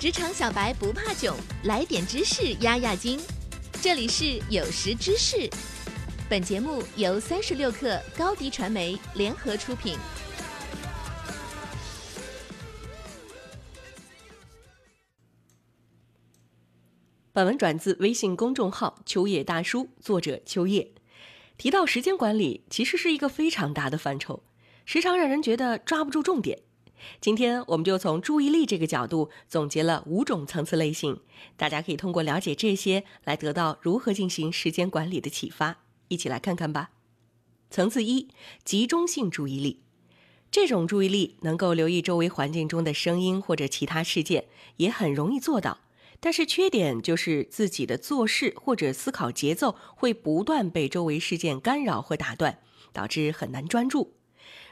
职场小白不怕囧，来点知识压压惊。这里是有识知识，本节目由三十六克高低传媒联合出品。本文转自微信公众号“秋叶大叔”，作者秋叶。提到时间管理，其实是一个非常大的范畴，时常让人觉得抓不住重点。今天我们就从注意力这个角度总结了五种层次类型，大家可以通过了解这些来得到如何进行时间管理的启发。一起来看看吧。层次一，集中性注意力。这种注意力能够留意周围环境中的声音或者其他事件，也很容易做到。但是缺点就是自己的做事或者思考节奏会不断被周围事件干扰或打断，导致很难专注。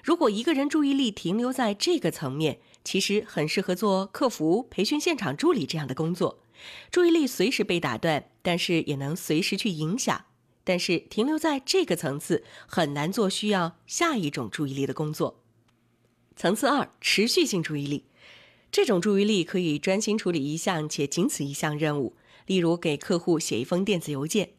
如果一个人注意力停留在这个层面，其实很适合做客服、培训现场助理这样的工作。注意力随时被打断，但是也能随时去影响。但是停留在这个层次，很难做需要下一种注意力的工作。层次二，持续性注意力。这种注意力可以专心处理一项且仅此一项任务，例如给客户写一封电子邮件。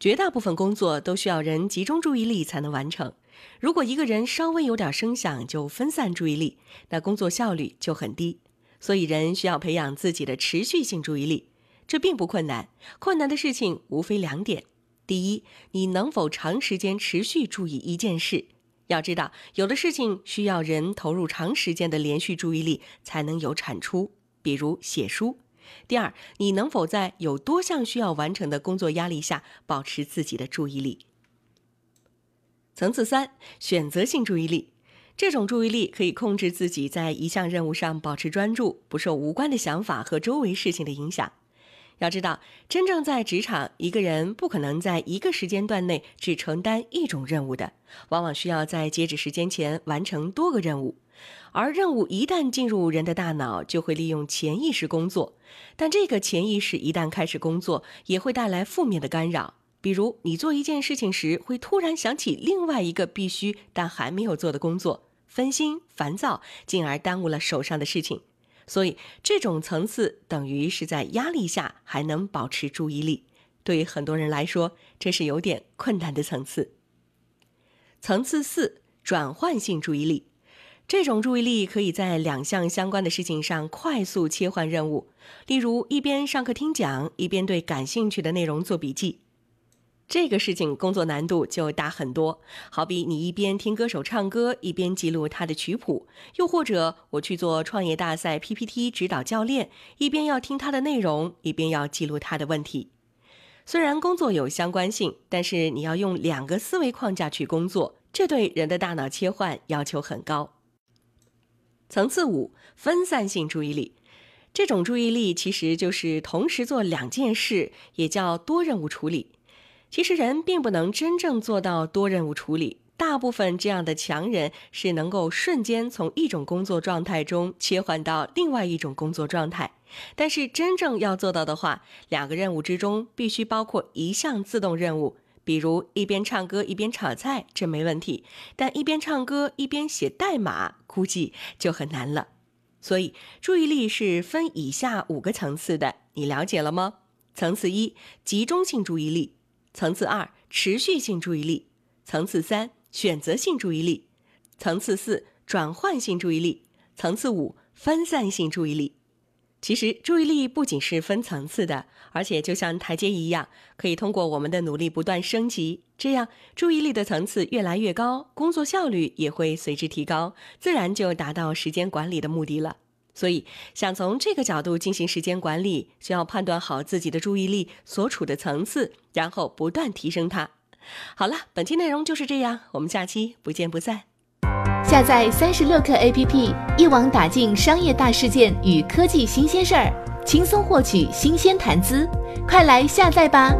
绝大部分工作都需要人集中注意力才能完成。如果一个人稍微有点声响就分散注意力，那工作效率就很低。所以人需要培养自己的持续性注意力，这并不困难。困难的事情无非两点：第一，你能否长时间持续注意一件事？要知道，有的事情需要人投入长时间的连续注意力才能有产出，比如写书。第二，你能否在有多项需要完成的工作压力下保持自己的注意力？层次三，选择性注意力。这种注意力可以控制自己在一项任务上保持专注，不受无关的想法和周围事情的影响。要知道，真正在职场，一个人不可能在一个时间段内只承担一种任务的，往往需要在截止时间前完成多个任务。而任务一旦进入人的大脑，就会利用潜意识工作。但这个潜意识一旦开始工作，也会带来负面的干扰。比如，你做一件事情时，会突然想起另外一个必须但还没有做的工作，分心、烦躁，进而耽误了手上的事情。所以，这种层次等于是在压力下还能保持注意力。对于很多人来说，这是有点困难的层次。层次四，转换性注意力。这种注意力可以在两项相关的事情上快速切换任务，例如一边上课听讲，一边对感兴趣的内容做笔记。这个事情工作难度就大很多，好比你一边听歌手唱歌，一边记录他的曲谱；又或者我去做创业大赛 PPT 指导教练，一边要听他的内容，一边要记录他的问题。虽然工作有相关性，但是你要用两个思维框架去工作，这对人的大脑切换要求很高。层次五，分散性注意力，这种注意力其实就是同时做两件事，也叫多任务处理。其实人并不能真正做到多任务处理，大部分这样的强人是能够瞬间从一种工作状态中切换到另外一种工作状态。但是真正要做到的话，两个任务之中必须包括一项自动任务，比如一边唱歌一边炒菜，这没问题；但一边唱歌一边写代码，估计就很难了。所以注意力是分以下五个层次的，你了解了吗？层次一，集中性注意力。层次二，持续性注意力；层次三，选择性注意力；层次四，转换性注意力；层次五，分散性注意力。其实，注意力不仅是分层次的，而且就像台阶一样，可以通过我们的努力不断升级。这样，注意力的层次越来越高，工作效率也会随之提高，自然就达到时间管理的目的了。所以，想从这个角度进行时间管理，需要判断好自己的注意力所处的层次，然后不断提升它。好了，本期内容就是这样，我们下期不见不散。下载三十六课 APP，一网打尽商业大事件与科技新鲜事儿，轻松获取新鲜谈资。快来下载吧！